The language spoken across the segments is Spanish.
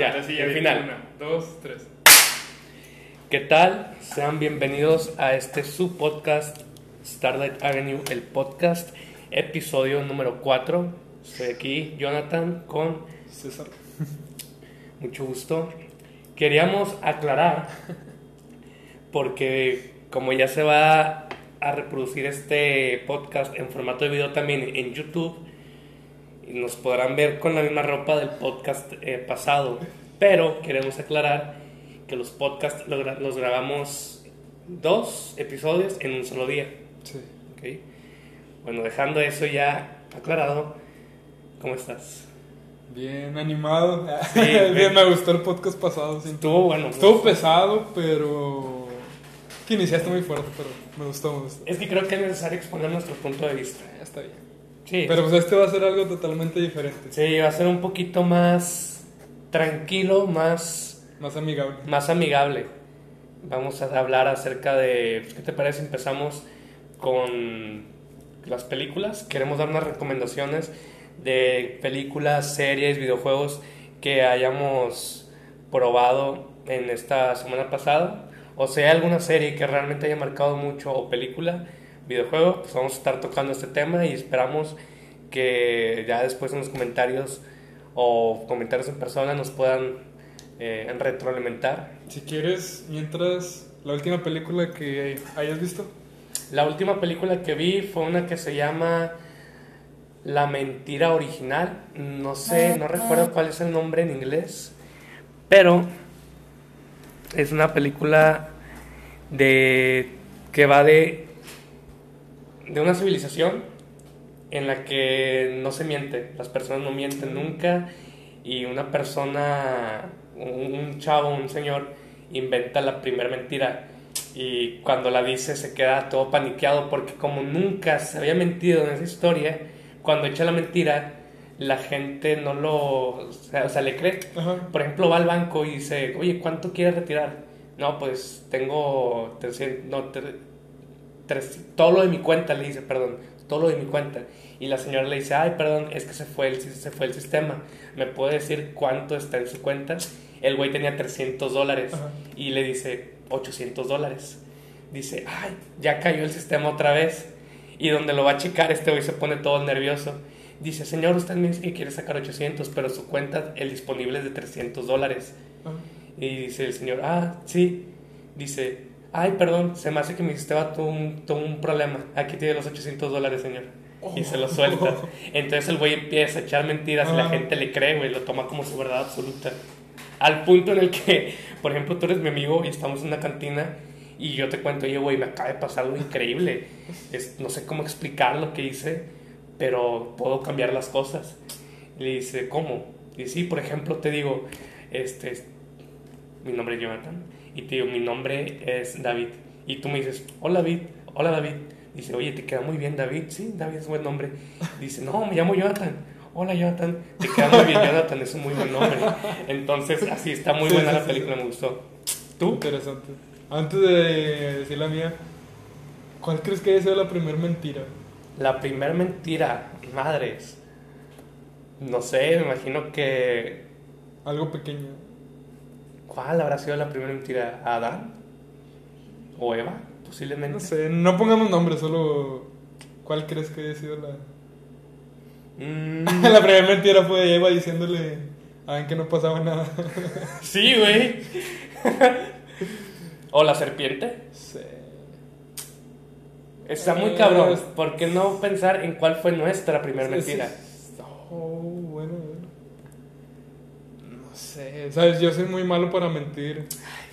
Ya, Ahora sí, el ya final. Una, dos, tres. ¿Qué tal? Sean bienvenidos a este su podcast Starlight Avenue, el podcast, episodio número 4. Estoy aquí, Jonathan, con César. mucho gusto. Queríamos aclarar, porque como ya se va a reproducir este podcast en formato de video también en YouTube, nos podrán ver con la misma ropa del podcast eh, pasado, pero queremos aclarar que los podcasts los, gra- los grabamos dos episodios en un solo día. Sí. ¿ok? Bueno, dejando eso ya aclarado, ¿cómo estás? Bien animado. Sí, Bien, me gustó el podcast pasado. sí. Estuvo bueno. Estuvo pesado, pero. Que iniciaste muy fuerte, pero me gustó, me gustó. Es que creo que es necesario exponer nuestro punto de vista. Ya está bien. Sí, Pero pues este va a ser algo totalmente diferente. sí, va a ser un poquito más tranquilo, más, Más amigable. más amigable. Vamos a hablar acerca de, pues, ¿qué te parece? Empezamos con las películas. Queremos dar unas recomendaciones de películas, series, videojuegos que hayamos probado en esta semana pasada. O sea, alguna serie que realmente haya marcado mucho o película, videojuego, pues vamos a estar tocando este tema y esperamos que ya después en los comentarios o comentarios en persona nos puedan eh, retroalimentar. Si quieres, mientras. La última película que hayas visto. La última película que vi fue una que se llama La mentira original. No sé, no recuerdo cuál es el nombre en inglés, pero es una película de que va de de una civilización en la que no se miente, las personas no mienten nunca y una persona, un, un chavo, un señor inventa la primera mentira y cuando la dice se queda todo paniqueado porque como nunca se había mentido en esa historia, cuando echa la mentira la gente no lo, o sea, o sea, le cree. Ajá. Por ejemplo, va al banco y dice, oye, ¿cuánto quieres retirar? No, pues tengo 300, no, tres- todo lo de mi cuenta, le dice, perdón, todo lo de mi cuenta. Y la señora le dice, ay, perdón, es que se fue el, se fue el sistema. ¿Me puede decir cuánto está en su cuenta? El güey tenía 300 dólares Ajá. y le dice, 800 dólares. Dice, ay, ya cayó el sistema otra vez. Y donde lo va a checar, este güey se pone todo nervioso. Dice, señor, usted me dice que quiere sacar 800, pero su cuenta, el disponible es de 300 dólares. Y dice el señor, ah, sí. Dice, ay, perdón, se me hace que mi sistema tuvo un, tuvo un problema. Aquí tiene los 800 dólares, señor. Y se lo suelta. Entonces el güey empieza a echar mentiras y la Ah. gente le cree, güey, lo toma como su verdad absoluta. Al punto en el que, por ejemplo, tú eres mi amigo y estamos en una cantina y yo te cuento, oye, güey, me acaba de pasar algo increíble. Es, no sé cómo explicar lo que hice, pero puedo cambiar las cosas. Y le dice, ¿cómo? Y sí, por ejemplo, te digo, este, mi nombre es Jonathan, y te digo, mi nombre es David. Y tú me dices, hola David, hola David. Dice, oye, te queda muy bien David. Sí, David es buen nombre. Dice, no, me llamo Jonathan. Hola Jonathan, te queda muy bien Jonathan, es un muy buen nombre. Entonces, así está muy Sí, buena sí, la sí, película, me gustó. ¿Tú? Interesante. Antes de decir la mía, ¿cuál crees que haya sido la primera mentira? La primer mentira, madres. No sé, me imagino que. Algo pequeño. ¿Cuál habrá sido la primera mentira? ¿Adán? ¿O Eva? Posiblemente. No sé, no pongamos nombres, solo. ¿Cuál crees que haya sido la.? Mm, la primera mentira fue de Eva diciéndole a Adán que no pasaba nada. sí, güey. ¿O la serpiente? Sí. Está muy Eh, cabrón. ¿Por qué no pensar en cuál fue nuestra primera mentira? Oh, sé, sabes, yo soy muy malo para mentir.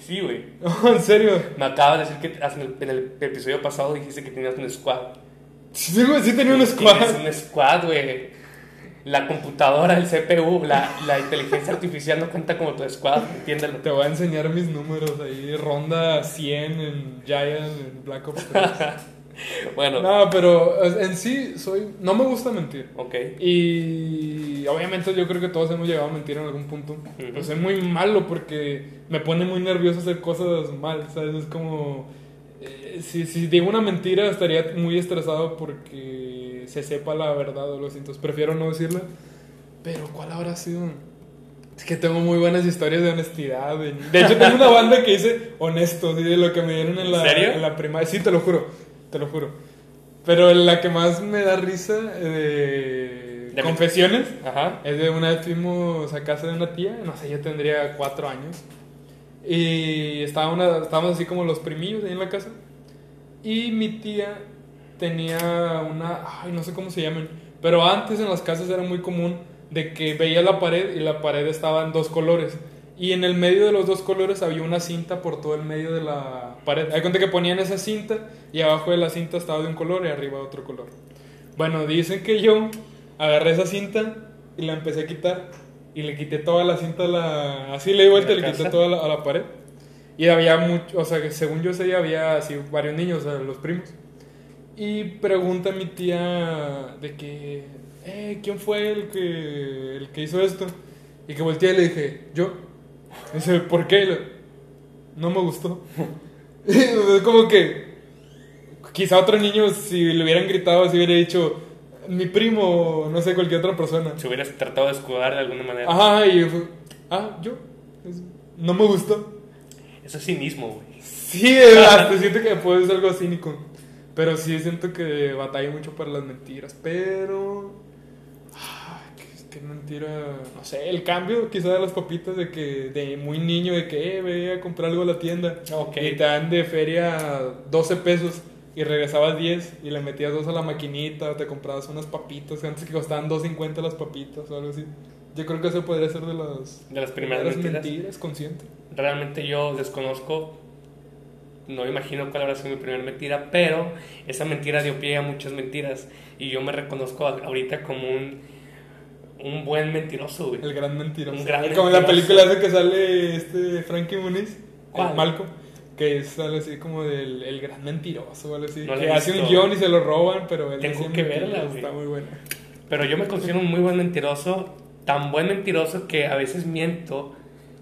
Sí, güey. No, en serio. Me acabas de decir que en el, en el episodio pasado dijiste que tenías un squad. Sí, güey, sí tenía un squad. Tienes un squad, güey. La computadora, el CPU, la, la inteligencia artificial no cuenta como tu squad, entiéndelo. Te voy a enseñar mis números ahí. Ronda 100 en Giant, en Black Ops 3. Bueno, No, pero en sí soy. No me gusta mentir. ok. Y obviamente yo creo que todos hemos llegado a mentir en algún punto. Ujú. Pero soy muy malo porque me pone muy nervioso hacer cosas mal, ¿sabes? Es como... eh, si, si digo una mentira estaría muy estresado porque se sepa la verdad o lo siento. Prefiero no decirla. Pero ¿cuál habrá sido? Es que tengo muy buenas historias de honestidad. De hecho, tengo una banda que dice honesto, así de lo que me dieron en la, ¿En en la primaria. Sí, te lo juro, te lo juro. Pero la que más me da risa eh, de, De- confesiones Ajá. es de una vez fuimos a casa de una tía, no sé, yo tendría cuatro años. Y estaba una, estábamos así como los primillos ahí en la casa. Y mi tía tenía una, ay, no sé cómo se llaman, pero antes en las casas era muy común de que veía la pared y la pared estaba en dos colores. Y en el medio de los dos colores había una cinta por todo el medio de la pared. Hay cuenta que ponían esa cinta y abajo de la cinta estaba de un color y arriba de otro color. Bueno, dicen que yo agarré esa cinta y la empecé a quitar y le quité toda la cinta a la... Así le di vuelta y ¿La le quité toda la, a la pared. Y había mucho, o sea, que según yo sé, había así varios niños, o sea, los primos. Y pregunta a mi tía de que, eh, ¿quién fue el que, el que hizo esto? Y que volteé y le dije, yo. Dice, ¿por qué? No me gustó. es como que, quizá otro niño, si le hubieran gritado, así hubiera dicho, mi primo, no sé, cualquier otra persona. Si hubieras tratado de escudar de alguna manera. Ajá, y fue, ah, yo. No me gustó. Eso es cinismo, güey. Sí, hasta siento que puede ser algo cínico. Pero sí siento que batalla mucho para las mentiras. Pero. Qué, mentira. No sé, el cambio quizá de las papitas de que de muy niño, de que eh, ve a comprar algo a la tienda. Y te dan de feria 12 pesos. Y regresabas 10 y le metías dos a la maquinita, te comprabas unas papitas, antes que costaban 2.50 las papitas o algo así. Yo creo que eso podría ser de las, De las primeras mentiras. consciente. Realmente yo desconozco, no imagino cuál habrá sido mi primera mentira, pero esa mentira dio pie a muchas mentiras y yo me reconozco ahorita como un, un buen mentiroso, güey. El gran mentiroso. Un gran Como en la película esa que sale este Frankie Muniz, ¿Cuál? el Malcolm, que sale así como del el gran mentiroso algo así. No que hace un guion y se lo roban, pero él Tengo que verla, güey. Está muy buena. Pero yo me considero un muy buen mentiroso, tan buen mentiroso que a veces miento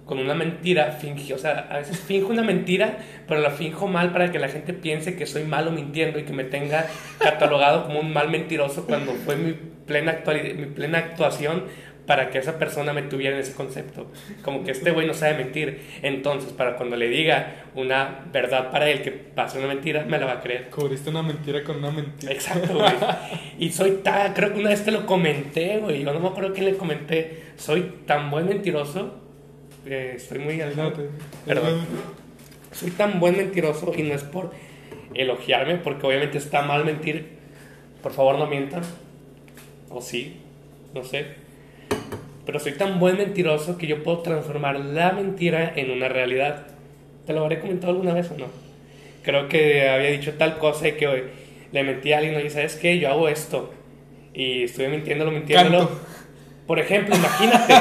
con una mentira, fingi, o sea, a veces finjo una mentira, pero la finjo mal para que la gente piense que soy malo mintiendo y que me tenga catalogado como un mal mentiroso cuando fue mi plena, actuali- mi plena actuación para que esa persona me tuviera en ese concepto. Como que este güey no sabe mentir. Entonces, para cuando le diga una verdad para él que pase una mentira, me la va a creer. Cubriste una mentira con una mentira. Exacto, güey. Y soy tan, creo que una vez te lo comenté, güey. Yo no me acuerdo quién le comenté. Soy tan buen mentiroso. Eh, estoy muy No, alejado. te- Perdón. Soy tan buen mentiroso y no es por elogiarme, porque obviamente está mal mentir. Por favor, no mientan. O sí, no sé. Pero soy tan buen mentiroso que yo puedo transformar la mentira en una realidad. ¿Te lo habré comentado alguna vez o no? Creo que había dicho tal cosa y que oye, le mentí a alguien, oye, ¿sabes qué? Yo hago esto. Y estuve mintiéndolo, mintiéndolo. Canto. Por ejemplo, imagínate,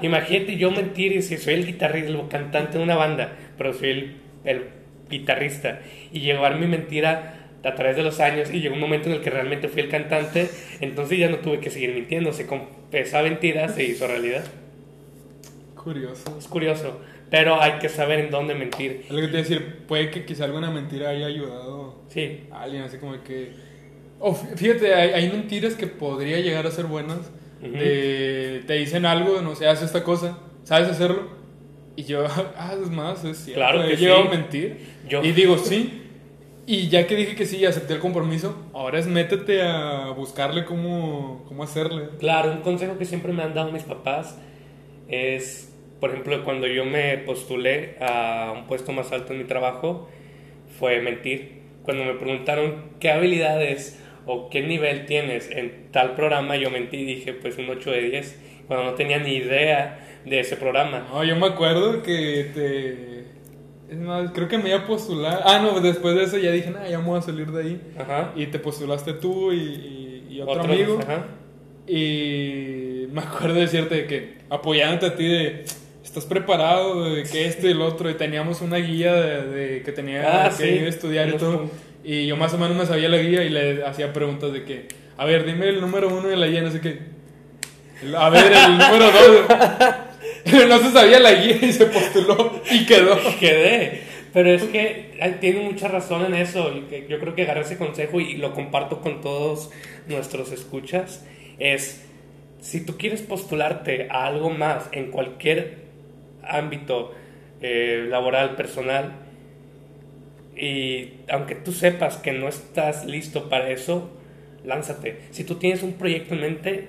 imagínate yo mentir y si soy el guitarrista, el cantante de una banda, pero soy el, el guitarrista y llevar mi mentira a través de los años y llegó un momento en el que realmente fui el cantante, entonces ya no tuve que seguir mintiendo, se esa mentira se hizo realidad. Curioso. Es curioso, pero hay que saber en dónde mentir. Lo que te decir, puede que quizá alguna mentira haya ayudado Sí, a alguien, así como que... Oh, fí- fíjate, hay, hay mentiras que podría llegar a ser buenas. Ujú. de- te dicen algo, no sé, haz esta cosa, ¿sabes hacerlo? Y yo, ah, es más, es cierto. Claro que he llegado sí. a mentir. Yo- Y digo, sí. Y ya que dije que sí acepté el compromiso, ahora es métete a buscarle cómo, cómo hacerle. Claro, un consejo que siempre me han dado mis papás es, por ejemplo, cuando yo me postulé a un puesto más alto en mi trabajo, fue mentir. Cuando me preguntaron qué habilidades o qué nivel tienes en tal programa, yo mentí y dije, pues un 8 de 10, cuando no tenía ni idea de ese programa. No, yo me acuerdo que te... Es más, creo que me iba a postular. Ah, no, después de eso ya dije, nah, ya me voy a salir de ahí. Ajá. Y te postulaste tú y, y- y otro amigo. ajá. Y me acuerdo decirte de que apoyándote a ti de estás preparado de que esto y el otro y teníamos una guía de, de que tenía Ah, que sí. ir a estudiar y todo puntos. Y yo más o menos me sabía la guía y le hacía preguntas de que a ver dime el número uno de la guía no sé qué a ver el número dos no se sabía la guía y se postuló y quedó quedé. Pero es que tiene mucha razón en eso. yo creo que agarré ese consejo y lo comparto con todos nuestros escuchas. Es si tú quieres postularte a algo más en cualquier ámbito eh, laboral, personal, y aunque tú sepas que no estás listo para eso, lánzate. Si tú tienes un proyecto en mente,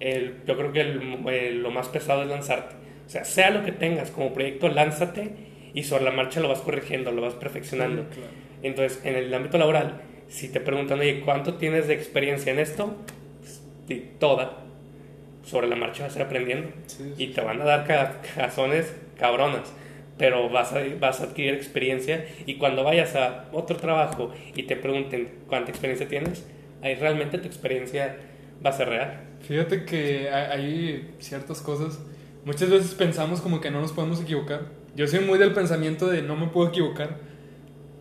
el, yo creo que el, lo más pesado es lanzarte. O sea, sea lo que tengas como proyecto, lánzate y sobre la marcha lo vas corrigiendo, lo vas perfeccionando. Entonces, en el ámbito laboral, si te preguntan, oye, ¿cuánto tienes de experiencia en esto? Pues, toda. Sobre la marcha vas a ir aprendiendo. Y te van a dar cazones cabronas pero vas a, vas a adquirir experiencia y cuando vayas a otro trabajo y te pregunten cuánta experiencia tienes, ahí realmente tu experiencia va a ser real. Fíjate que hay ciertas cosas, muchas veces pensamos como que no nos podemos equivocar. Yo soy muy del pensamiento de no me puedo equivocar,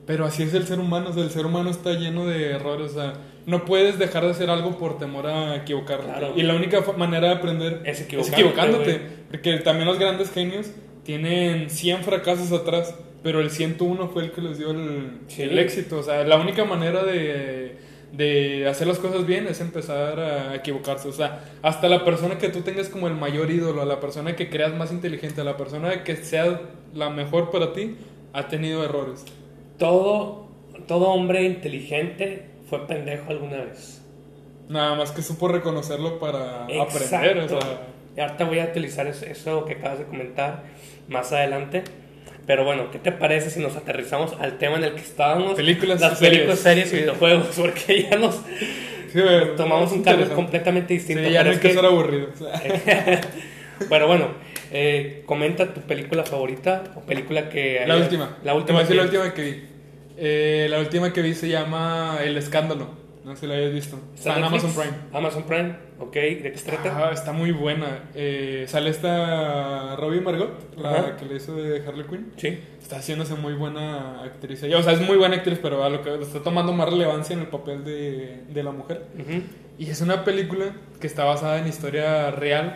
pero así es el ser humano, el ser humano está lleno de errores, o sea, no puedes dejar de hacer algo por temor a equivocarte. Y la única manera de aprender es, es equivocándote, porque también los grandes genios tienen 100 fracasos atrás, pero el 101 fue el que les dio el, éxito. O sea, la única manera de, de, hacer las cosas bien es empezar a equivocarse. O sea, hasta la persona que tú tengas como el mayor ídolo, la persona que creas más inteligente, la persona que sea la mejor para ti, ha tenido errores. Todo, todo hombre inteligente fue pendejo alguna vez. Nada más que supo reconocerlo para aprender. O sea. Y ahorita voy a utilizar eso que acabas de comentar más adelante. Pero bueno, ¿qué te parece si nos aterrizamos al tema en el que estábamos? Películas, las películas, series y videojuegos, porque ya nos tomamos un cambio completamente distinto. ya no hay que, ser aburrido. pero bueno, eh, comenta tu película favorita o película que... La última. La última. la última que vi. Eh, la última que vi se llama El Escándalo. No sé si la hayas visto. Está, en Amazon Prime. Amazon Prime, ok. ¿De qué se trata? Ah, está muy buena. Eh, sale esta Robbie Margot, la que le hizo de Harley Quinn. Sí. Está haciéndose muy buena actriz. o sea, es muy buena actriz, pero a lo que está tomando más relevancia en el papel de, de la mujer. Y es una película que está basada en historia real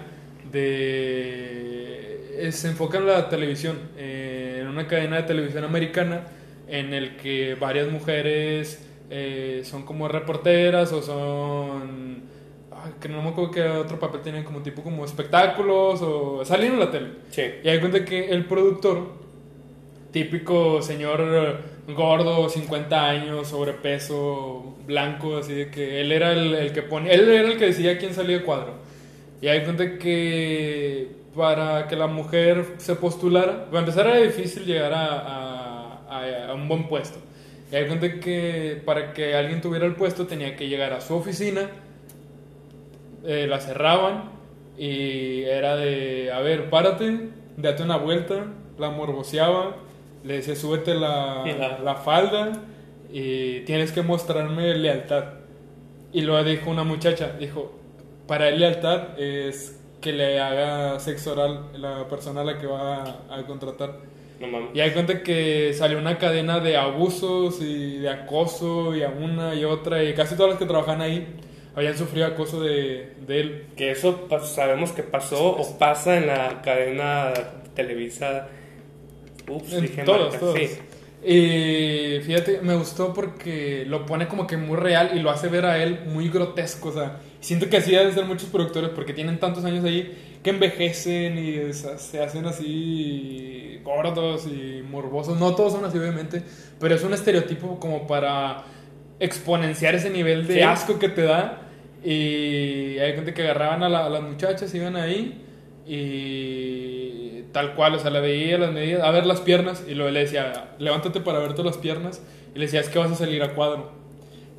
de... Se enfoca en la televisión, eh, en una cadena de televisión americana en el que varias mujeres eh, son como reporteras o son que no me acuerdo que otro papel tienen como tipo como espectáculos o salen en la tele. Sí. Y hay cuenta que el productor, típico señor gordo, 50 años, sobrepeso, blanco, así de que él era el, que pone, él era el que decía quién salía de cuadro. Y hay cuenta que para que la mujer se postulara, para empezar era difícil llegar a, a, a un buen puesto. Y hay gente que para que alguien tuviera el puesto tenía que llegar a su oficina, eh, la cerraban y era de, a ver, párate, date una vuelta, la morboseaba, le decía, súbete la, la falda y tienes que mostrarme lealtad. Y luego dijo una muchacha, dijo, para él lealtad es que le haga sexo oral la persona a la que va a contratar. Y hay cuenta que salió una cadena de abusos y de acoso y a una y otra y casi todas las que trabajan ahí habían sufrido acoso de, de él. Que eso sabemos que pasó o pasa en la cadena Televisa. Ups, dije todos, Y fíjate, me gustó porque lo pone como que muy real y lo hace ver a él muy grotesco. O sea, siento que así deben ser muchos productores porque tienen tantos años ahí que envejecen y se hacen así gordos y morbosos. No todos son así, obviamente, pero es un estereotipo como para exponenciar ese nivel de asco que te da. Y hay gente que agarraban a, las muchachas, iban ahí y tal cual, o sea, le veía las medidas, a ver las piernas y luego le decía, levántate para verte las piernas y le decía, es que vas a salir a cuadro.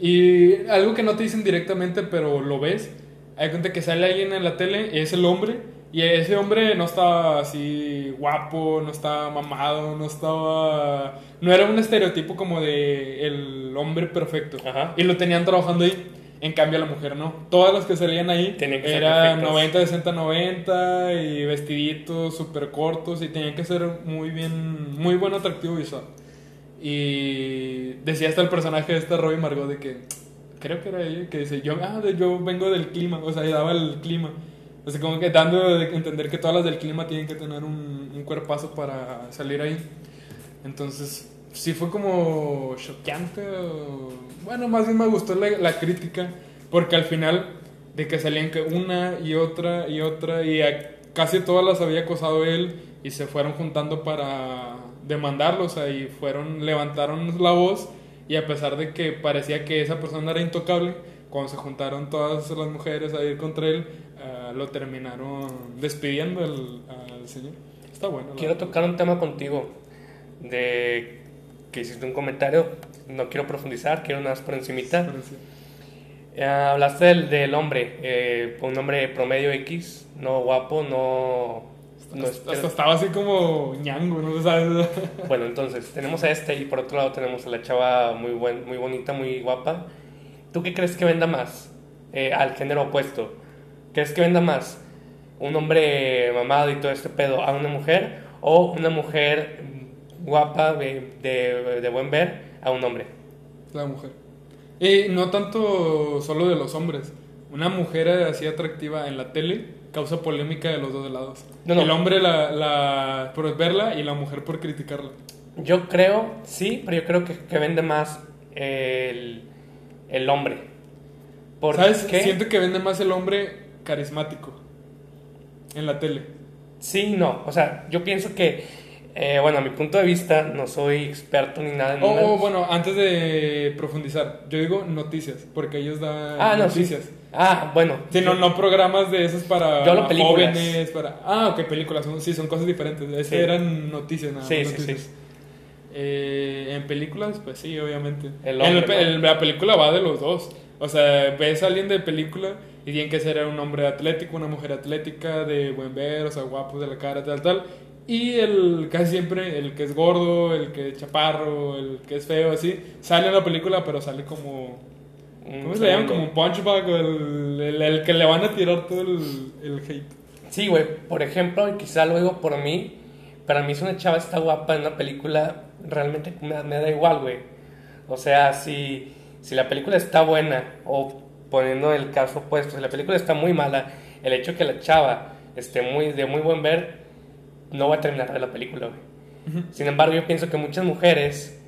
Y algo que no te dicen directamente, pero lo ves, hay gente que sale alguien en la tele, es el hombre, y ese hombre no estaba así guapo, no estaba mamado, no estaba... No era un estereotipo como de el hombre perfecto. Y lo tenían trabajando ahí. En cambio la mujer no. Todas las que salían ahí eran 90, 60, 90 y vestiditos súper cortos y tenían que ser muy bien, muy buen atractivo visual. Y decía hasta el personaje de esta Robin Margot de que creo que era ella, que dice, yo, ah, yo vengo del clima, o sea, daba el clima. O sea, como que dando a entender que todas las del clima tienen que tener un, un cuerpazo para salir ahí. Entonces, sí fue como choqueante. bueno, más bien me gustó la, la, crítica, porque al final de que salían que una y otra y otra y a casi todas las había acosado él y se fueron juntando para demandarlos, ahí fueron, levantaron la voz y a pesar de que parecía que esa persona era intocable, cuando se juntaron todas las mujeres a ir contra él, uh, lo terminaron despidiendo al, al señor. Está bueno. Quiero tocar un tema contigo de que hiciste un comentario, no quiero profundizar, quiero nada más por encimita. Eh, hablaste del, del hombre, eh, un hombre promedio X, no guapo, no... no hasta, hasta estaba así como ñango, ¿no sabes? bueno, entonces tenemos a este y por otro lado tenemos a la chava muy, buen, muy bonita, muy guapa. ¿Tú qué crees que venda más? Eh, al género opuesto. ¿Crees que venda más un hombre mamado y todo este pedo a una mujer o una mujer guapa de, de, de buen ver a un hombre? La mujer. Y no tanto solo de los hombres. Una mujer así atractiva en la tele causa polémica de los dos lados. No, no. El hombre la, la, por verla y la mujer por criticarla. Yo creo, sí, pero yo creo que, que vende más el, el hombre. ¿Por ¿Sabes? qué? Siento que vende más el hombre carismático en la tele. Sí, no. O sea, yo pienso que, eh, bueno, a mi punto de vista, no soy experto ni nada en Oh, oh, bueno, antes de profundizar, yo digo noticias, porque ellos dan Ah, no, sí. Ah, bueno. Sí, no, no programas de esos para Yo jóvenes, para... Ah, ok, películas, son, sí, son cosas diferentes. Este Sí. eran noticias, nada Sí, más sí, sí. Eh, en películas, pues sí, obviamente. El En hombre, ¿no? el- la película va de los dos. O sea, ves a alguien de película y tiene que ser un hombre atlético, una mujer atlética, de buen ver, o sea, guapo de la cara, tal, tal. Y el casi siempre, el que es gordo, el que es chaparro, el que es feo, así, sale en la película, pero sale como Un ¿Cómo se le llaman? Como un punchback o el, el, el que le van a tirar todo el, el hate. Sí, güey. Por ejemplo, y quizá lo digo por mí, para mí si una chava está guapa en una película, realmente me, me da igual, güey. O sea, si, si la película está buena, o poniendo el caso opuesto, si la película está muy mala, el hecho que la chava esté muy, de muy buen ver, no va a terminar la película, güey. Sin embargo, yo pienso que muchas mujeres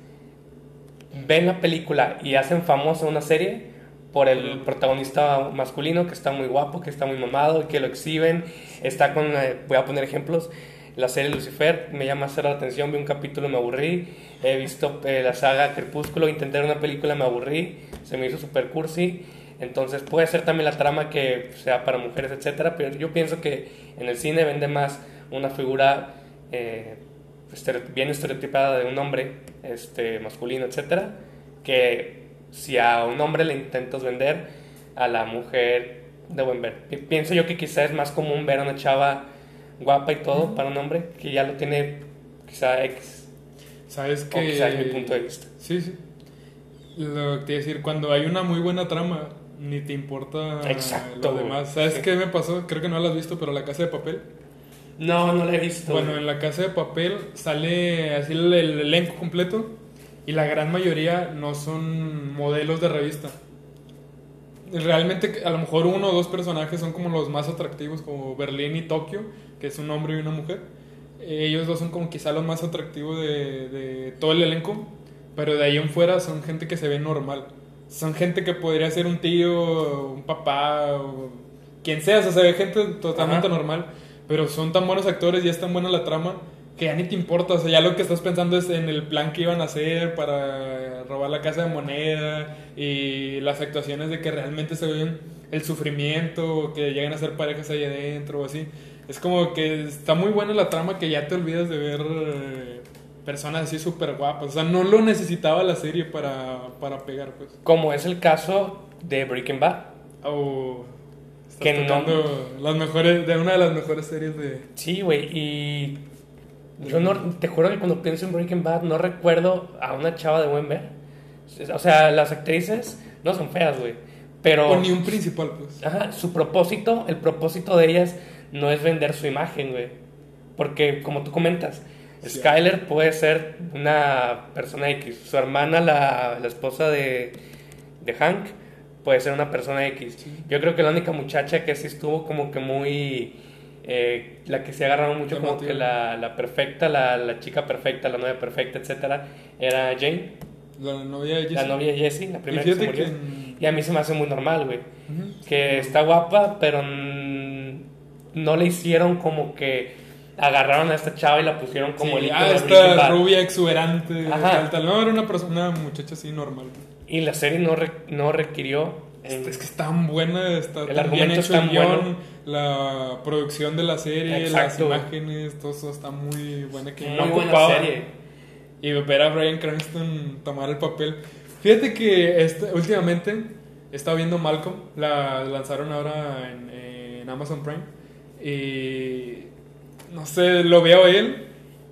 ven la película y hacen famosa una serie por el protagonista masculino que está muy guapo, que está muy mamado, que lo exhiben. Está con, eh, voy a poner ejemplos, la serie Lucifer me llama cero la atención, vi un capítulo, me aburrí. He visto eh, la saga Crepúsculo, intenté una película, me aburrí, se me hizo super cursi. Entonces puede ser también la trama que sea para mujeres, etcétera, pero yo pienso que en el cine vende más una figura eh, bien estereotipada de un hombre este, masculino, etcétera, que si a un hombre le intentas vender a la mujer de buen ver. Pi- Pienso yo que quizá es más común ver a una chava guapa y todo para un hombre que ya lo tiene quizá X, ¿Sabes o que quizá es mi punto de vista. Sí, sí. Lo que te iba a decir, cuando hay una muy buena trama, ni te importa Exacto, lo demás. ¿Sabes Sí. qué me pasó? Creo que no lo has visto, pero La Casa de Papel. No, no la he visto. Bueno, en La Casa de Papel sale así el, el elenco completo y la gran mayoría no son modelos de revista. Realmente a lo mejor uno o dos personajes son como los más atractivos, como Berlín y Tokio, que es un hombre y una mujer. Ellos dos son como quizá los más atractivos de, de todo el elenco, pero de ahí en fuera son gente que se ve normal. Son gente que podría ser un tío, un papá, o quien sea, o sea, se ve gente totalmente Ajá. normal, pero son tan buenos actores y es tan buena la trama que ya ni te importa, o sea, ya lo que estás pensando es en el plan que iban a hacer para robar la casa de moneda y las actuaciones de que realmente se ven el sufrimiento, o que llegan a ser parejas ahí adentro o así. Es como que está muy buena la trama que ya te olvidas de ver eh, personas así súper guapas. O sea, no lo necesitaba la serie para, para pegar, pues. Como es el caso de Breaking Bad. O Que no- las mejores, de una de las mejores series de... Sí, güey, y yo no, te juro que cuando pienso en Breaking Bad no recuerdo a una chava de buen ver. O sea, las actrices no son feas, güey, pero O ni un principal, pues. ajá, su propósito, el propósito de ellas no es vender su imagen, güey. Porque como tú comentas, Sí. Skyler puede ser una persona X, su hermana, la, la esposa de, de Hank, puede ser una persona X. Yo creo que la única muchacha que sí estuvo como que muy... eh, la que se agarraba mucho como que la, la perfecta, la, la chica perfecta, la novia perfecta, etcétera, era Jane, La novia de la Jesse. novia de Jesse, la primera que se que murió. en Y a mí se me hace muy normal, güey. Que está guapa, pero no le hicieron como que agarraron a esta chava y la pusieron como el Sí, icono ah, esta Bad. rubia exuberante, Ajá. tal. No, era una persona, una muchacha así normal. Y la serie no, re- no requirió. en- Es que es tan buena, está El tan bien hecho tan el guion, bueno. la producción de la serie, Exacto. las imágenes, todo eso está muy buena. Que no buena ocupaba. serie. Y ver a Brian Cranston tomar el papel. Fíjate que este, últimamente he estado viendo Malcolm, la lanzaron ahora en, en Amazon Prime. Y no sé, lo veo a él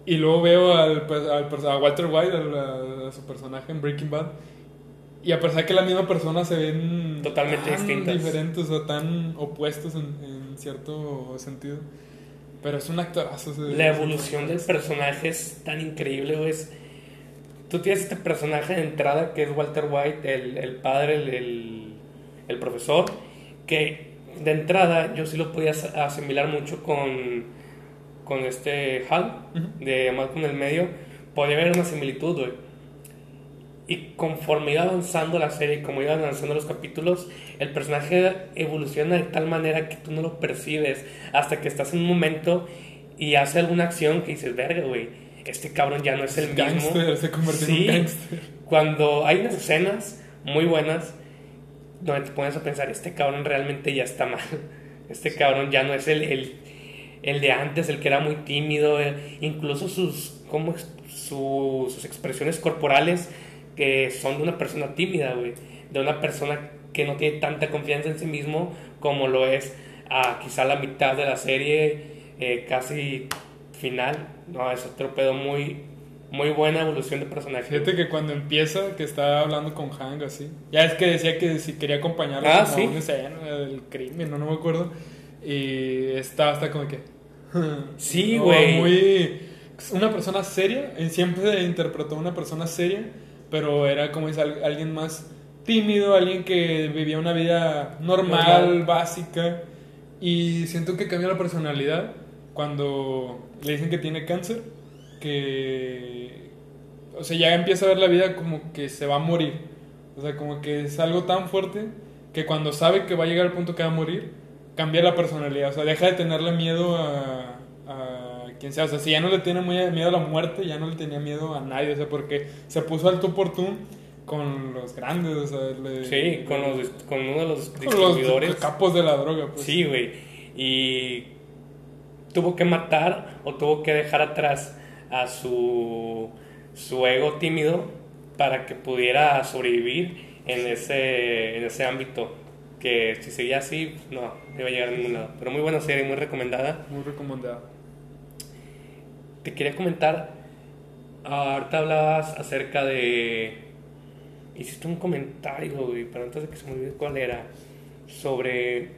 y luego veo al, al a Walter White, a, a su personaje en Breaking Bad. Y a pesar de que la misma persona se ven Totalmente tan distintas. diferentes o tan opuestos en, en cierto sentido. Pero es un actorazo. La evolución del personaje es tan increíble, güey. Es- Tú tienes este personaje de entrada que es Walter White, el, el padre, el, el- el profesor, que de entrada yo sí lo podía as- asimilar mucho con, con este Hal de Malcolm en el medio. Podía haber una similitud, güey. Y conforme iba avanzando la serie, como iban avanzando los capítulos, el personaje evoluciona de tal manera que tú no lo percibes hasta que estás en un momento y hace alguna acción que dices, verga, güey, este cabrón ya no es el mismo. Gangster, se convirtió Sí. en un gangster. Cuando hay unas escenas muy buenas donde te pones a pensar, este cabrón realmente ya está mal. Este cabrón ya no es el, el, el de antes, el que era muy tímido. eh, Incluso sus, como, su- sus expresiones corporales que son de una persona tímida, güey. De una persona que no tiene tanta confianza en sí mismo como lo es a quizá la mitad de la serie, eh, casi final. No, es otro pedo muy, muy buena evolución de personaje. Fíjate que cuando empieza, que está hablando con Hank así. Ya es que decía que si quería acompañarlo Ah, sí. a una escena del crimen, no, no me acuerdo. Y está hasta como que. Sí, No, güey. muy. Una persona seria. Siempre interpretó una persona seria. Pero era como es al- alguien más tímido, alguien que vivía una vida normal, Normal. básica. Y siento que cambia la personalidad cuando le dicen que tiene cáncer. Que. O sea, ya empieza a ver la vida como que se va a morir. O sea, como que es algo tan fuerte que cuando sabe que va a llegar al punto que va a morir, cambia la personalidad. O sea, deja de tenerle miedo a, a quien sea. O sea, si ya no le tiene muy miedo a la muerte, ya no le tenía miedo a nadie. O sea, porque se puso al tú por tú con los grandes. O sea, le- Sí, con, los, con uno de los con los distribuidores. capos de la droga. Pues. Sí, güey. Y tuvo que matar o tuvo que dejar atrás a su, su ego tímido para que pudiera sobrevivir en ese, en ese ámbito. Que si seguía así, no, no iba a llegar a ningún lado. Pero muy buena serie, muy recomendada. Muy recomendado. Te quería comentar, ah, ahorita hablabas acerca de... Hiciste un comentario, güey, pero antes de que se me olvide cuál era, sobre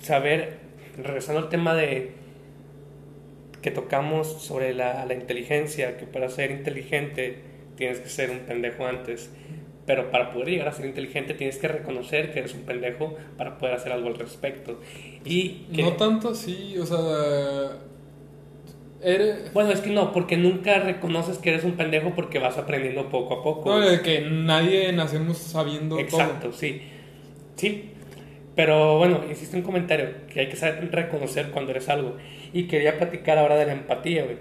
saber, regresando al tema de que tocamos sobre la, la inteligencia, que para ser inteligente tienes que ser un pendejo antes, pero para poder llegar a ser inteligente tienes que reconocer que eres un pendejo para poder hacer algo al respecto. Y que- No tanto así, o sea. Eres. Bueno, es que no, porque nunca reconoces que eres un pendejo porque vas aprendiendo poco a poco. No, de que nadie nacemos sabiendo Exacto, sí. Sí. Pero bueno, hiciste un comentario que hay que saber reconocer cuando eres algo. Y quería platicar ahora de la empatía, güey.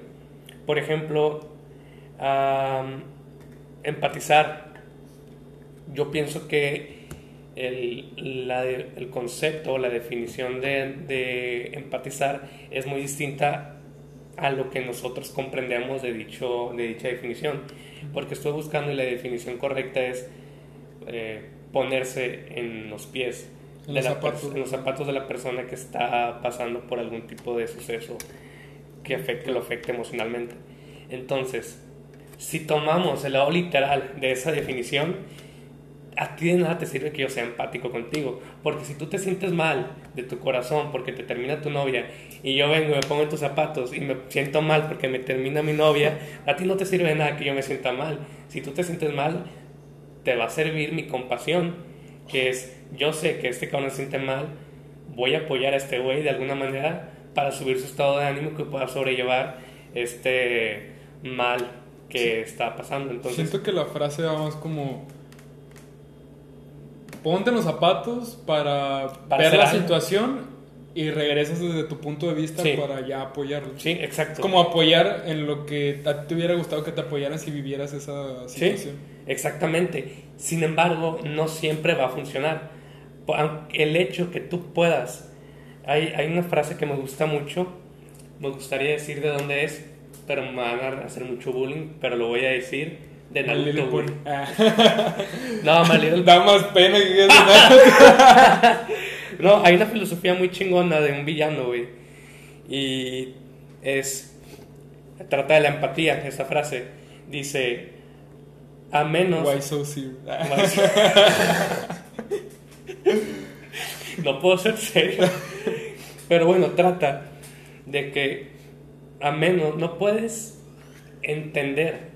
Por ejemplo, empatizar. Yo pienso que el, la de- el concepto o la definición de, de empatizar es muy distinta a lo que nosotros comprendemos de, dicho, de dicha definición. Porque estoy buscando y la definición correcta es eh, ponerse en los pies, En los zapatos. pers- en los zapatos de la persona que está pasando por algún tipo de suceso que, afecte, que lo afecte emocionalmente. Entonces, si tomamos el lado literal de esa definición, a ti de nada te sirve que yo sea empático contigo. Porque si tú te sientes mal de tu corazón porque te termina tu novia y yo vengo y me pongo en tus zapatos y me siento mal porque me termina mi novia, a ti no te sirve de nada que yo me sienta mal. Si tú te sientes mal, te va a servir mi compasión, que es yo sé que este cabrón se siente mal, voy a apoyar a este güey de alguna manera para subir su estado de ánimo que pueda sobrellevar este mal que está pasando. Entonces, Siento que la frase va más como. Ponte en los zapatos para, Para ver la algo. situación y regresas desde tu punto de vista Sí. para ya apoyarlo. Sí, exacto. Como apoyar en lo que te hubiera gustado que te apoyaran si vivieras esa Sí, situación. exactamente. Sin embargo, no siempre va a funcionar. El hecho que tú puedas. Hay, hay una frase que me gusta mucho. Me gustaría decir de dónde es, pero me van a hacer mucho bullying. Pero lo voy a decir de Naruto. güey. Ah. No, My Little Da más pena que eso, ¿no? No, hay una filosofía muy chingona de un villano, güey. Y es. Trata de la empatía, esa frase. Dice. A menos. Why so serious? No puedo ser serio. Pero bueno, trata de que a menos no puedes entender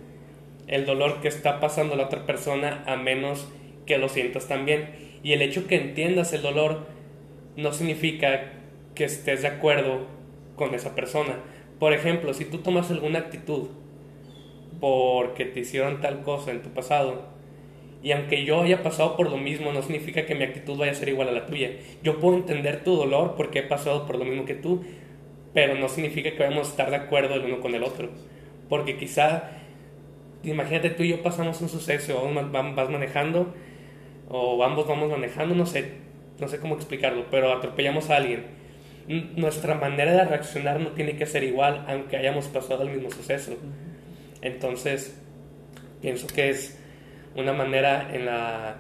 el dolor que está pasando la otra persona a menos que lo sientas también. Y el hecho que entiendas el dolor no significa que estés de acuerdo con esa persona. Por ejemplo, si tú tomas alguna actitud porque te hicieron tal cosa en tu pasado, y aunque yo haya pasado por lo mismo, no significa que mi actitud vaya a ser igual a la tuya. Yo puedo entender tu dolor porque he pasado por lo mismo que tú, pero no significa que vayamos a estar de acuerdo el uno con el otro. Porque quizá, imagínate tú y yo pasamos un suceso, vas manejando, o ambos vamos manejando, no sé, no sé cómo explicarlo, pero atropellamos a alguien. Nuestra manera de reaccionar no tiene que ser igual, aunque hayamos pasado el mismo suceso. Entonces, pienso que es una manera en la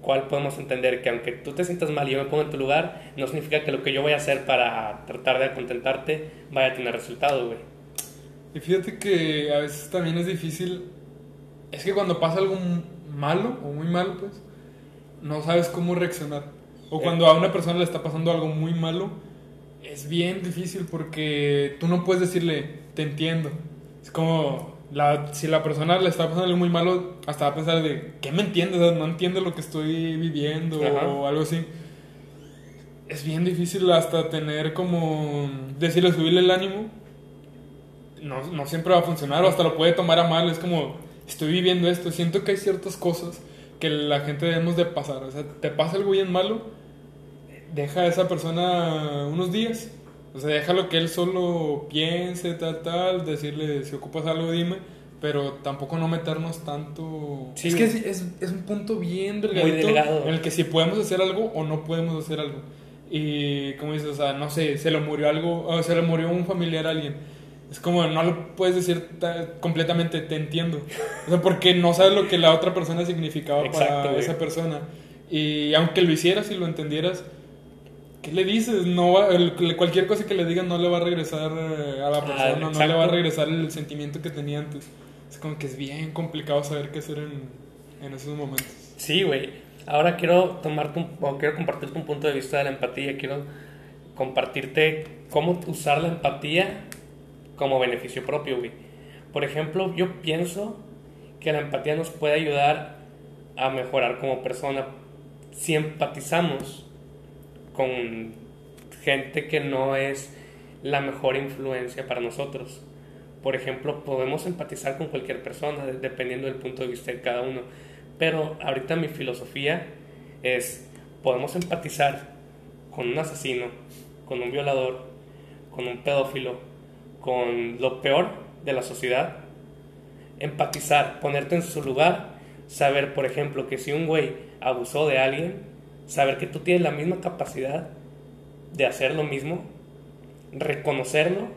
cual podemos entender que aunque tú te sientas mal y yo me pongo en tu lugar, no significa que lo que yo voy a hacer para tratar de contentarte vaya a tener resultado, güey. Y fíjate que a veces también es difícil. Es que cuando pasa algo malo o muy malo, pues, no sabes cómo reaccionar. O Eh. cuando a una persona le está pasando algo muy malo, es bien difícil porque tú no puedes decirle, te entiendo. Es como, la, si la persona le está pasando algo muy malo, hasta va a pensar de, ¿qué me entiendes? O sea, no entiende lo que estoy viviendo Ajá. o algo así. Es bien difícil hasta tener como, decirle, subirle el ánimo no, no siempre va a funcionar o hasta lo puede tomar a mal. Es como, estoy viviendo esto. Siento que hay ciertas cosas que la gente debemos de pasar. O sea, te pasa algo bien malo, deja a esa persona unos días. O sea, déjalo que él solo piense, tal, tal, decirle, si ocupas algo, dime. Pero tampoco no meternos tanto... Sí. Es que es, es, es un punto bien delgadito delgado. en el que si podemos hacer algo o no podemos hacer algo. Y como dices, o sea, no sé, se le murió algo, o se le murió un familiar a alguien. Es como, no lo puedes decir ta- completamente, te entiendo. O sea, porque no sabes lo que la otra persona significaba Exacto, para güey. esa persona. Y aunque lo hicieras y lo entendieras, ¿qué le dices? No va- el- cualquier cosa que le digas no le va a regresar eh, a la Ah, persona, no le va a regresar el sentimiento que tenía antes. Es como que es bien complicado saber qué hacer en, en esos momentos. Sí, güey. Ahora quiero tomarte un, o quiero compartirte un punto de vista de la empatía. Quiero compartirte cómo usar la empatía como beneficio propio, güey. Por ejemplo, yo pienso que la empatía nos puede ayudar a mejorar como persona si empatizamos con gente que no es la mejor influencia para nosotros. Por ejemplo, podemos empatizar con cualquier persona de- dependiendo del punto de vista de cada uno. Pero ahorita mi filosofía es, podemos empatizar con un asesino, con un violador, con un pedófilo, con lo peor de la sociedad. Empatizar, ponerte en su lugar, saber, por ejemplo, que si un güey abusó de alguien, saber que tú tienes la misma capacidad de hacer lo mismo, reconocerlo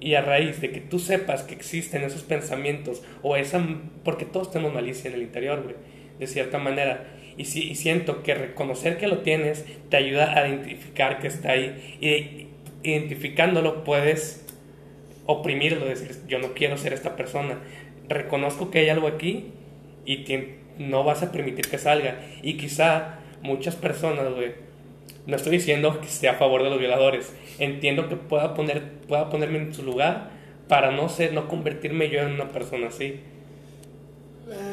y a raíz de que tú sepas que existen esos pensamientos o esa porque todos tenemos malicia en el interior, güey, de cierta manera. Y, si, y siento que reconocer que lo tienes te ayuda a identificar que está ahí. Y identificándolo puedes oprimirlo, decir, yo no quiero ser esta persona. Reconozco que hay algo aquí y no vas a permitir que salga. Y quizá muchas personas, güey, no estoy diciendo que esté a favor de los violadores. Entiendo que pueda, poner, pueda ponerme en su lugar para no ser, no convertirme yo en una persona así.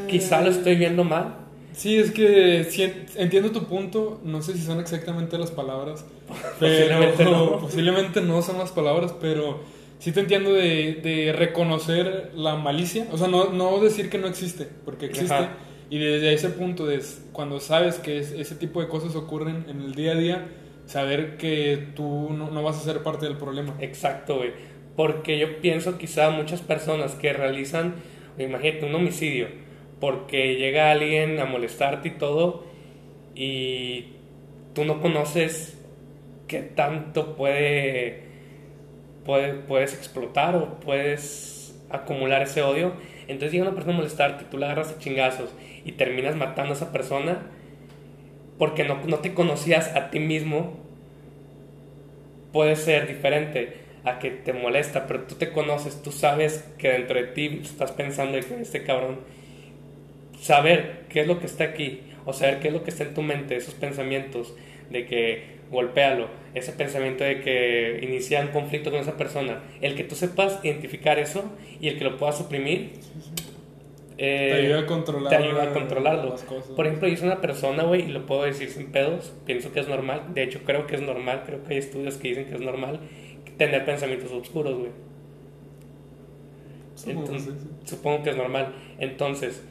Quizá lo estoy viendo mal. Sí, es que en- entiendo tu punto. No sé si son exactamente las palabras. Posiblemente pero- no. Posiblemente no son las palabras, pero sí te entiendo de, de reconocer la malicia. O sea, no, no decir que no existe, porque existe. Ajá. Y desde ese punto, de cuando sabes que ese tipo de cosas ocurren en el día a día, saber que tú no, no vas a ser parte del problema. Exacto, güey. Porque yo pienso quizá muchas personas que realizan, imagínate, un homicidio, porque llega alguien a molestarte y todo, y tú no conoces qué tanto puede, puede, puedes explotar o puedes acumular ese odio. Entonces llega una persona a molestarte, tú la agarras a chingazos y terminas matando a esa persona porque no, no te conocías a ti mismo, puede ser diferente a que te molesta, pero tú te conoces, tú sabes que dentro de ti estás pensando que este cabrón, saber qué es lo que está aquí, o saber qué es lo que está en tu mente, esos pensamientos de que golpéalo, ese pensamiento de que inicia un conflicto con esa persona, el que tú sepas identificar eso y el que lo puedas suprimir, eh, te ayuda a controlar te ayuda a controlarlo. Por ejemplo, yo soy una persona, güey, y lo puedo decir sin pedos, pienso que es normal, de hecho creo que es normal, creo que hay estudios que dicen que es normal tener pensamientos oscuros, güey. Supongo, que es normal. Entonces,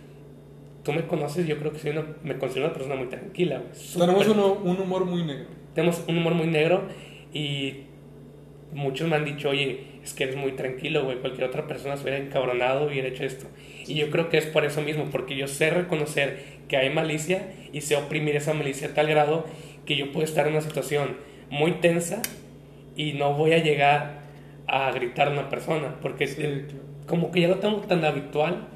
tú me conoces, yo creo que soy una, me considero una persona muy tranquila. Tenemos un humor muy negro. Tenemos un humor muy negro y muchos me han dicho, oye, es que eres muy tranquilo, güey, cualquier otra persona se hubiera encabronado y hubiera hecho esto. Y yo creo que es por eso mismo, porque yo sé reconocer que hay malicia y sé oprimir esa malicia a tal grado que yo puedo estar en una situación muy tensa y no voy a llegar a gritar a una persona, porque como que ya lo tengo tan habitual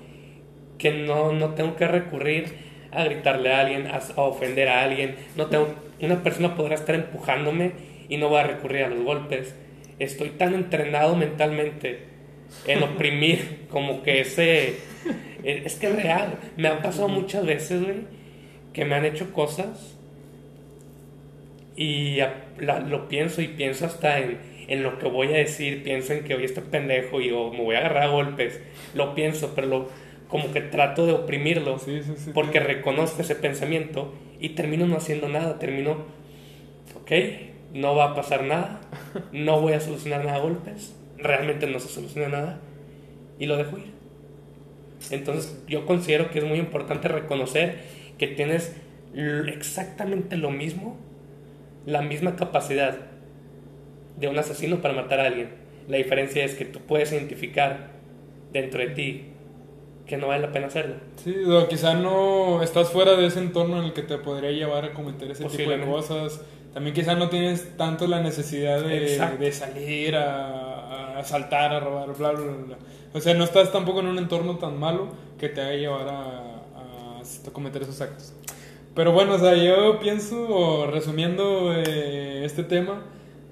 que no, no tengo que recurrir a gritarle a alguien, a, ofender a alguien, no tengo, una persona podrá estar empujándome y no voy a recurrir a los golpes. Estoy tan entrenado mentalmente en oprimir como que ese... Es que es real. Me han pasado muchas veces, güey, que me han hecho cosas y lo pienso y pienso hasta en, en, lo que voy a decir, pienso en que hoy estoy pendejo y me voy a agarrar a golpes, lo pienso, pero lo, como que trato de oprimirlo porque reconozco ese pensamiento y termino no haciendo nada, termino, ok, no va a pasar nada, no voy a solucionar nada a golpes, realmente no se soluciona nada y lo dejo ir. Entonces yo considero que es muy importante reconocer que tienes exactamente lo mismo la misma capacidad de un asesino para matar a alguien. La diferencia es que tú puedes identificar dentro de ti que no vale la pena hacerlo. Sí, o quizá no estás fuera de ese entorno en el que te podría llevar a cometer ese tipo de cosas. También quizá no tienes tanto la necesidad de, de salir a, a, asaltar, a robar, bla, bla, bla. O sea, no estás tampoco en un entorno tan malo que te haga llevar a, a cometer esos actos. Pero bueno, o sea, yo pienso, resumiendo eh, este tema,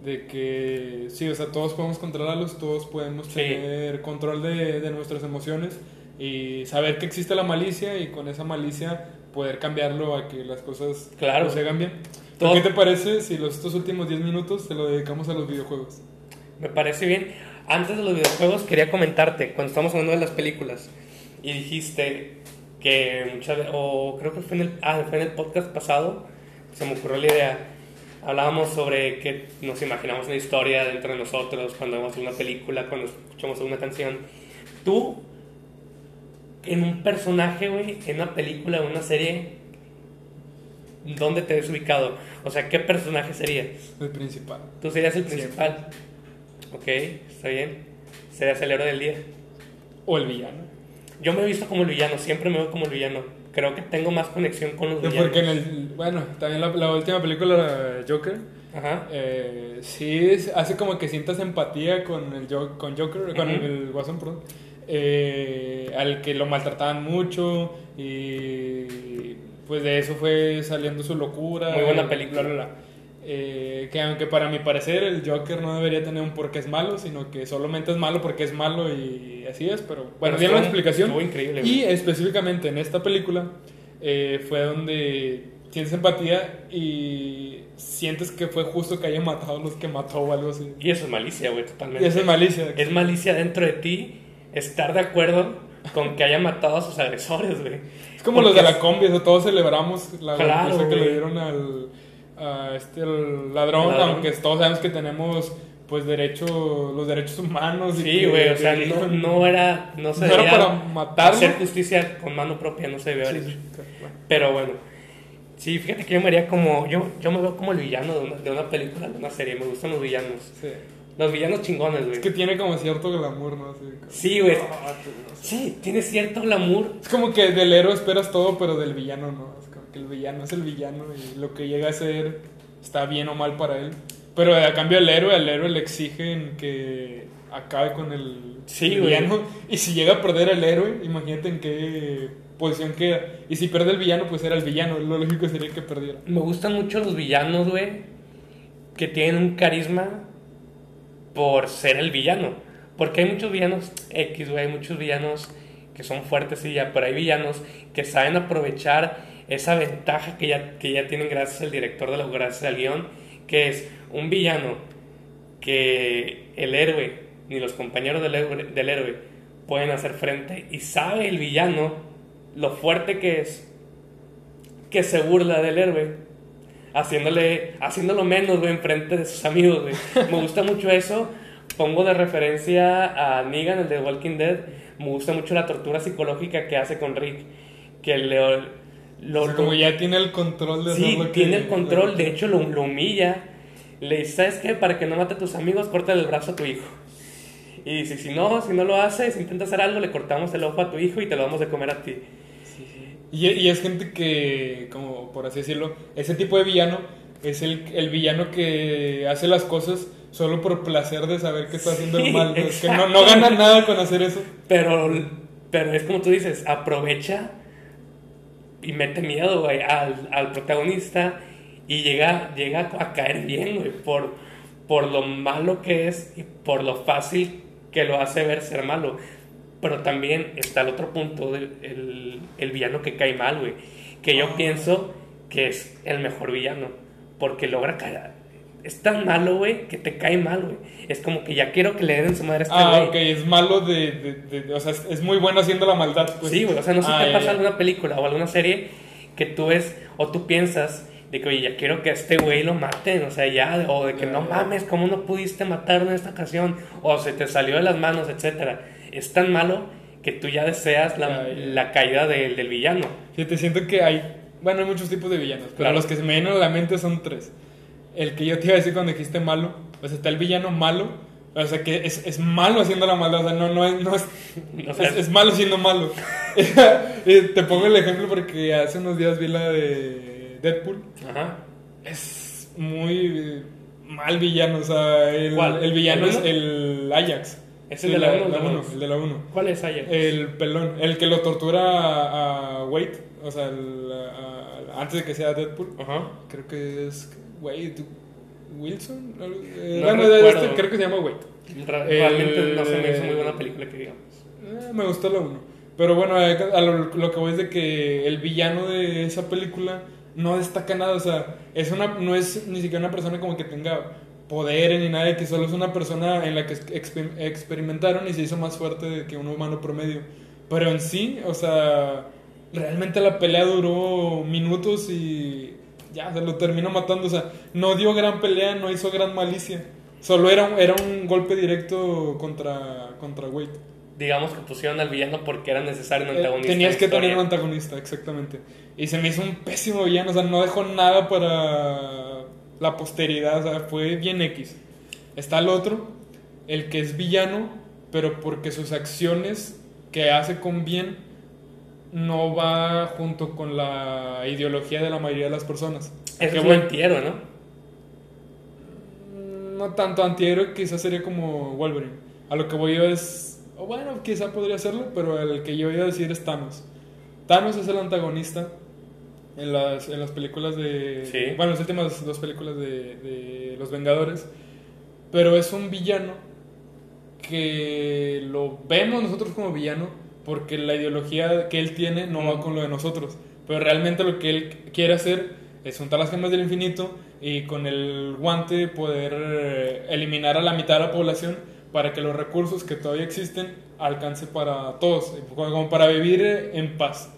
de que sí, o sea, todos podemos controlarlos, todos podemos tener control de, de, nuestras emociones y saber que existe la malicia y con esa malicia poder cambiarlo a que las cosas claro. se hagan bien. ¿Qué te parece si los, estos últimos 10 minutos te lo dedicamos a los videojuegos? Me parece bien. Antes de los videojuegos quería comentarte, cuando estamos hablando de las películas, y dijiste, que muchas o creo que fue en, el, ah, fue en el podcast pasado, se me ocurrió la idea. Hablábamos sobre que nos imaginamos una historia dentro de nosotros cuando vemos una película, cuando escuchamos una canción. Tú, en un personaje, güey, en una película, en una serie, ¿dónde te ves ubicado? O sea, ¿qué personaje serías? El principal. Tú serías el principal. Ok, está bien. Serías el héroe del día. O el villano. Yo me he visto como el villano, siempre me veo como el villano. Creo que tengo más conexión con los villanos. Porque en el. Bueno, también la, última película, Joker. Ajá. Eh, sí, hace como que sientas empatía con el con Joker, con el, Guasón, perdón. Eh, al que lo maltrataban mucho y pues de eso fue saliendo su locura. Muy buena película. Eh, que aunque para mi parecer el Joker no debería tener un porque es malo, sino que solamente es malo porque es malo y así es, pero bueno, tiene una explicación. increíble. Y específicamente en esta película eh, fue donde tienes empatía y sientes que fue justo que haya matado a los que mató o algo así. Y eso es malicia, güey, totalmente. Y eso es malicia. Es malicia dentro de ti estar de acuerdo con que haya matado a sus agresores, güey. Es como los de la combi, todos celebramos la claro, que le dieron al a este el ladrón, aunque todos sabemos que tenemos pues derecho, los derechos humanos. Sí, güey, o sea, no, no era, no se no debía para matarlo. hacer justicia con mano propia, no se debía haber Sí, hecho. bueno. Pero bueno, sí, fíjate que yo me haría como, yo, yo me veo como el villano de una, de una película, de una serie, me gustan los villanos. Sí. Los villanos chingones, güey. Es que tiene como cierto glamour, ¿no? Así como- Sí, güey. Sí, tiene cierto glamour. Es como que del héroe esperas todo, pero del villano no. Es como que el villano es el villano y lo que llega a ser está bien o mal para él. Pero a cambio el héroe, al héroe le exigen que acabe con el Sí, el güey. villano. Y si llega a perder el héroe, imagínate en qué posición queda. Y si pierde el villano, pues era el villano. Lo lógico sería que perdiera. Me gustan mucho los villanos, güey, que tienen un carisma por ser el villano. Porque hay muchos villanos X, hay muchos villanos que son fuertes y ya, pero hay villanos que saben aprovechar esa ventaja que ya, que ya tienen gracias al director de la gracias al guion, que es un villano que el héroe ni los compañeros del héroe, del héroe pueden hacer frente y sabe el villano lo fuerte que es que se burla del héroe haciéndole haciéndolo menos güey enfrente de sus amigos güey me gusta mucho eso pongo de referencia a Negan el de Walking Dead me gusta mucho la tortura psicológica que hace con Rick que le lo, como ya tiene el control de Sí, que- tiene el control, de hecho lo, lo humilla. Le dice, ¿sabes qué? Para que no mate a tus amigos, córtale el brazo a tu hijo. Y dice, si no, si no lo haces, intenta hacer algo, le cortamos el ojo a tu hijo y te lo vamos a comer a ti. Y, y es gente que, como por así decirlo, ese tipo de villano es el, el villano que hace las cosas solo por placer de saber que está haciendo Sí, el mal. Es que no, no gana nada con hacer eso. Pero, pero es como tú dices, aprovecha y mete miedo, güey, al, al protagonista y llega, llega a caer bien, güey, por, por lo malo que es y por lo fácil que lo hace ver ser malo. Pero también está el otro punto, del el, el villano que cae mal, güey, que yo Ah. pienso que es el mejor villano, porque logra caer. Es tan malo, güey, que te cae mal, güey. Es como que ya quiero que le den su madre a este güey. Ah, ok, es malo de, de- O sea, es, es muy bueno haciendo la maldad. Pues. Sí, güey, o sea, no sé Ah, qué pasa en alguna película o alguna serie que tú ves o tú piensas de que, oye, ya quiero que a este güey lo maten, o sea, ya, o de que no mames, ¿cómo no pudiste matarlo en esta ocasión? O se te salió de las manos, etcétera. Es tan malo que tú ya deseas la, ya. la caída del, del villano. Sí, te siento que hay. Bueno, hay muchos tipos de villanos, pero Claro. los que se me vienen a la mente son tres. El que yo te iba a decir cuando dijiste malo, o sea, está el villano malo, o sea, que es, es malo haciendo la maldad, o sea, no, no es. No es O sea, es, es malo siendo malo. Eh, te pongo el ejemplo porque hace unos días vi la de Deadpool. Ajá. Es muy mal villano, o sea, el, ¿Cuál? el villano ¿El es el Ajax. ¿Es el de la uno o el de la uno, dos? el de la 1. ¿Cuál es Ajax? El pelón, el que lo tortura a, a Wade, o sea, el- a- antes de que sea Deadpool. Ajá. Creo que es Wade Wilson. eh, No recuerdo. este, creo que se llama Wade. El- Realmente no se me hizo muy buena película que digamos. Eh, me gustó la 1. Pero bueno, eh, a lo, lo que voy es de que el villano de esa película no destaca nada, o sea, es una, no es ni siquiera una persona como que tenga poderes ni nada, que solo es una persona en la que exper- experimentaron y se hizo más fuerte que un humano promedio. Pero en sí, o sea, realmente la pelea duró minutos y ya, se lo terminó matando, o sea, no dio gran pelea, no hizo gran malicia. Solo era, un- era un golpe directo contra, contra Wade. Digamos que pusieron al villano porque era necesario un Eh, antagonista. Tenías en que tener un antagonista, exactamente. Y se me hizo un pésimo villano, o sea, no dejó nada para la posteridad, o sea, fue bien X. Está el otro, el que es villano, pero porque sus acciones que hace con bien no va junto con la ideología de la mayoría de las personas. Que es un bueno, antihéroe, ¿no? no tanto antihéroe, quizás sería como Wolverine. A lo que voy yo es. o bueno, quizá podría serlo, pero el que yo iba a decir es Thanos. Thanos es el antagonista en las, en las películas de. Sí. Bueno, las últimas dos películas de, de Los Vengadores. Pero es un villano que lo vemos nosotros como villano porque la ideología que él tiene no va con lo de nosotros. Pero realmente lo que él quiere hacer es juntar las gemas del infinito y con el guante poder eh, eliminar a la mitad de la población para que los recursos que todavía existen alcance para todos, como para vivir eh, en paz.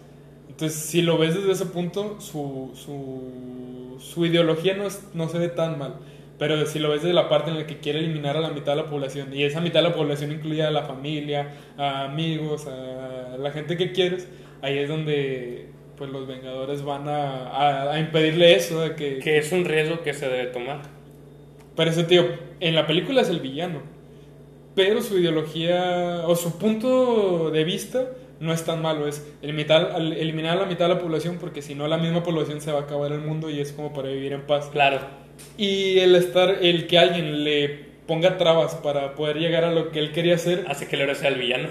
Entonces, si lo ves desde ese punto, su, su, su ideología no, es- no se ve tan mal. Pero si lo ves desde la parte en la que quiere eliminar a la mitad de la población, y esa mitad de la población incluye a la familia, a amigos, a la gente que quieres, ahí es donde pues los Vengadores van a, a, impedirle eso. De que, que es un riesgo que se debe tomar. Pero eso, tío, en la película es el villano. Pero su ideología o su punto de vista no es tan malo. Es eliminar, eliminar a la mitad de la población porque si no la misma población se va a acabar el mundo y es como para vivir en paz. Claro. Y el estar, el que alguien le ponga trabas para poder llegar a lo que él quería hacer. Hace que el héroe sea el villano.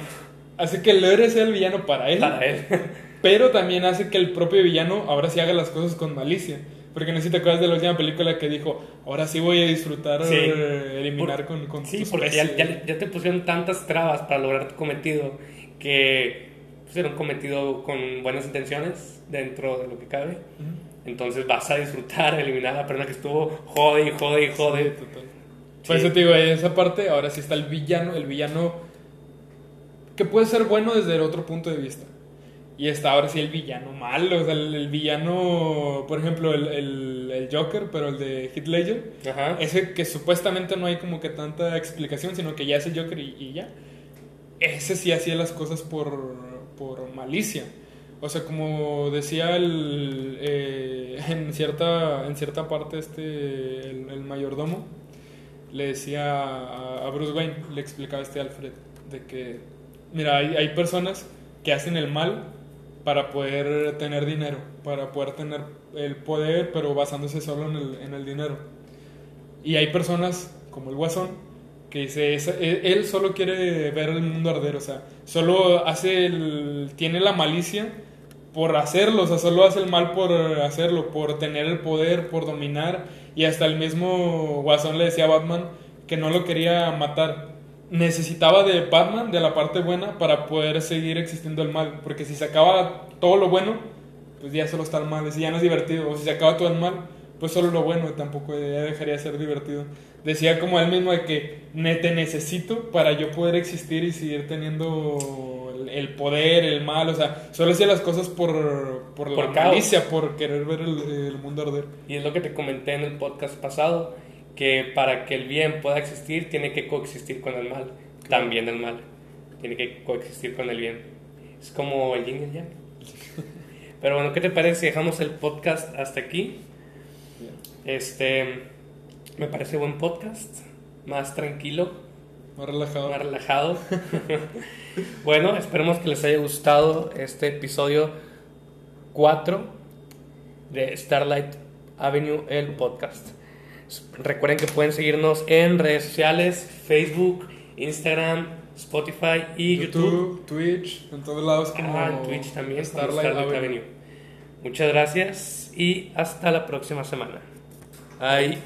Hace que el héroe sea el villano para él. Para él. pero también hace que el propio villano ahora sí haga las cosas con malicia. Porque no sé si te acuerdas de la última película que dijo, ahora sí voy a disfrutar eh, eliminar con, con Sí, porque ya, ya, te pusieron tantas trabas para lograr tu cometido que un cometido con buenas intenciones dentro de lo que cabe. Entonces vas a disfrutar eliminar a la persona que estuvo jode y jode y jode. total. Por eso te digo, en esa parte ahora sí está el villano, el villano que puede ser bueno desde el otro punto de vista. Y está ahora sí el villano malo, o sea, el, villano, por ejemplo, el, el, Joker, pero el de Heath Ledger, ese que supuestamente no hay como que tanta explicación, sino que ya es el Joker y, ya. Ese sí hacía las cosas por, por malicia. O sea, como decía el, eh, en, cierta, en cierta parte este, el, mayordomo, le decía a, Bruce Wayne, le explicaba este Alfred, de que, mira, hay, hay personas que hacen el mal para poder tener dinero, para poder tener el poder, pero basándose solo en el, en el dinero. Y hay personas como el Guasón que dice, e, él solo quiere ver el mundo arder, o sea, solo hace el, tiene la malicia por hacerlo, o sea, solo hace el mal por hacerlo, por tener el poder, por dominar, y hasta el mismo Guasón le decía a Batman que no lo quería matar, necesitaba de Batman, de la parte buena, para poder seguir existiendo el mal. Porque si se acaba todo lo bueno, pues ya solo está el mal, y ya no es divertido. O si se acaba todo el mal, pues solo lo bueno, tampoco ya dejaría de ser divertido. Decía como él mismo de que te necesito para yo poder existir y seguir teniendo el poder, el mal, o sea, solo hacía las cosas por, por, la malicia, por querer ver el, el mundo arder. Y es lo que te comenté en el podcast pasado que para que el bien pueda existir tiene que coexistir con el mal. También el mal tiene que coexistir con el bien. Es como el yin y el yang. Pero bueno, ¿qué te parece si dejamos el podcast hasta aquí? Este, me parece buen podcast, más tranquilo, más relajado. Más relajado. bueno, esperemos que les haya gustado este episodio 4 de Starlight Avenue, el podcast. Recuerden que pueden seguirnos en redes sociales, Facebook, Instagram, Spotify y YouTube. Twitch, en todos lados como ah, Twitch también, Starlight, Avenue. Muchas gracias y hasta la próxima semana. 哎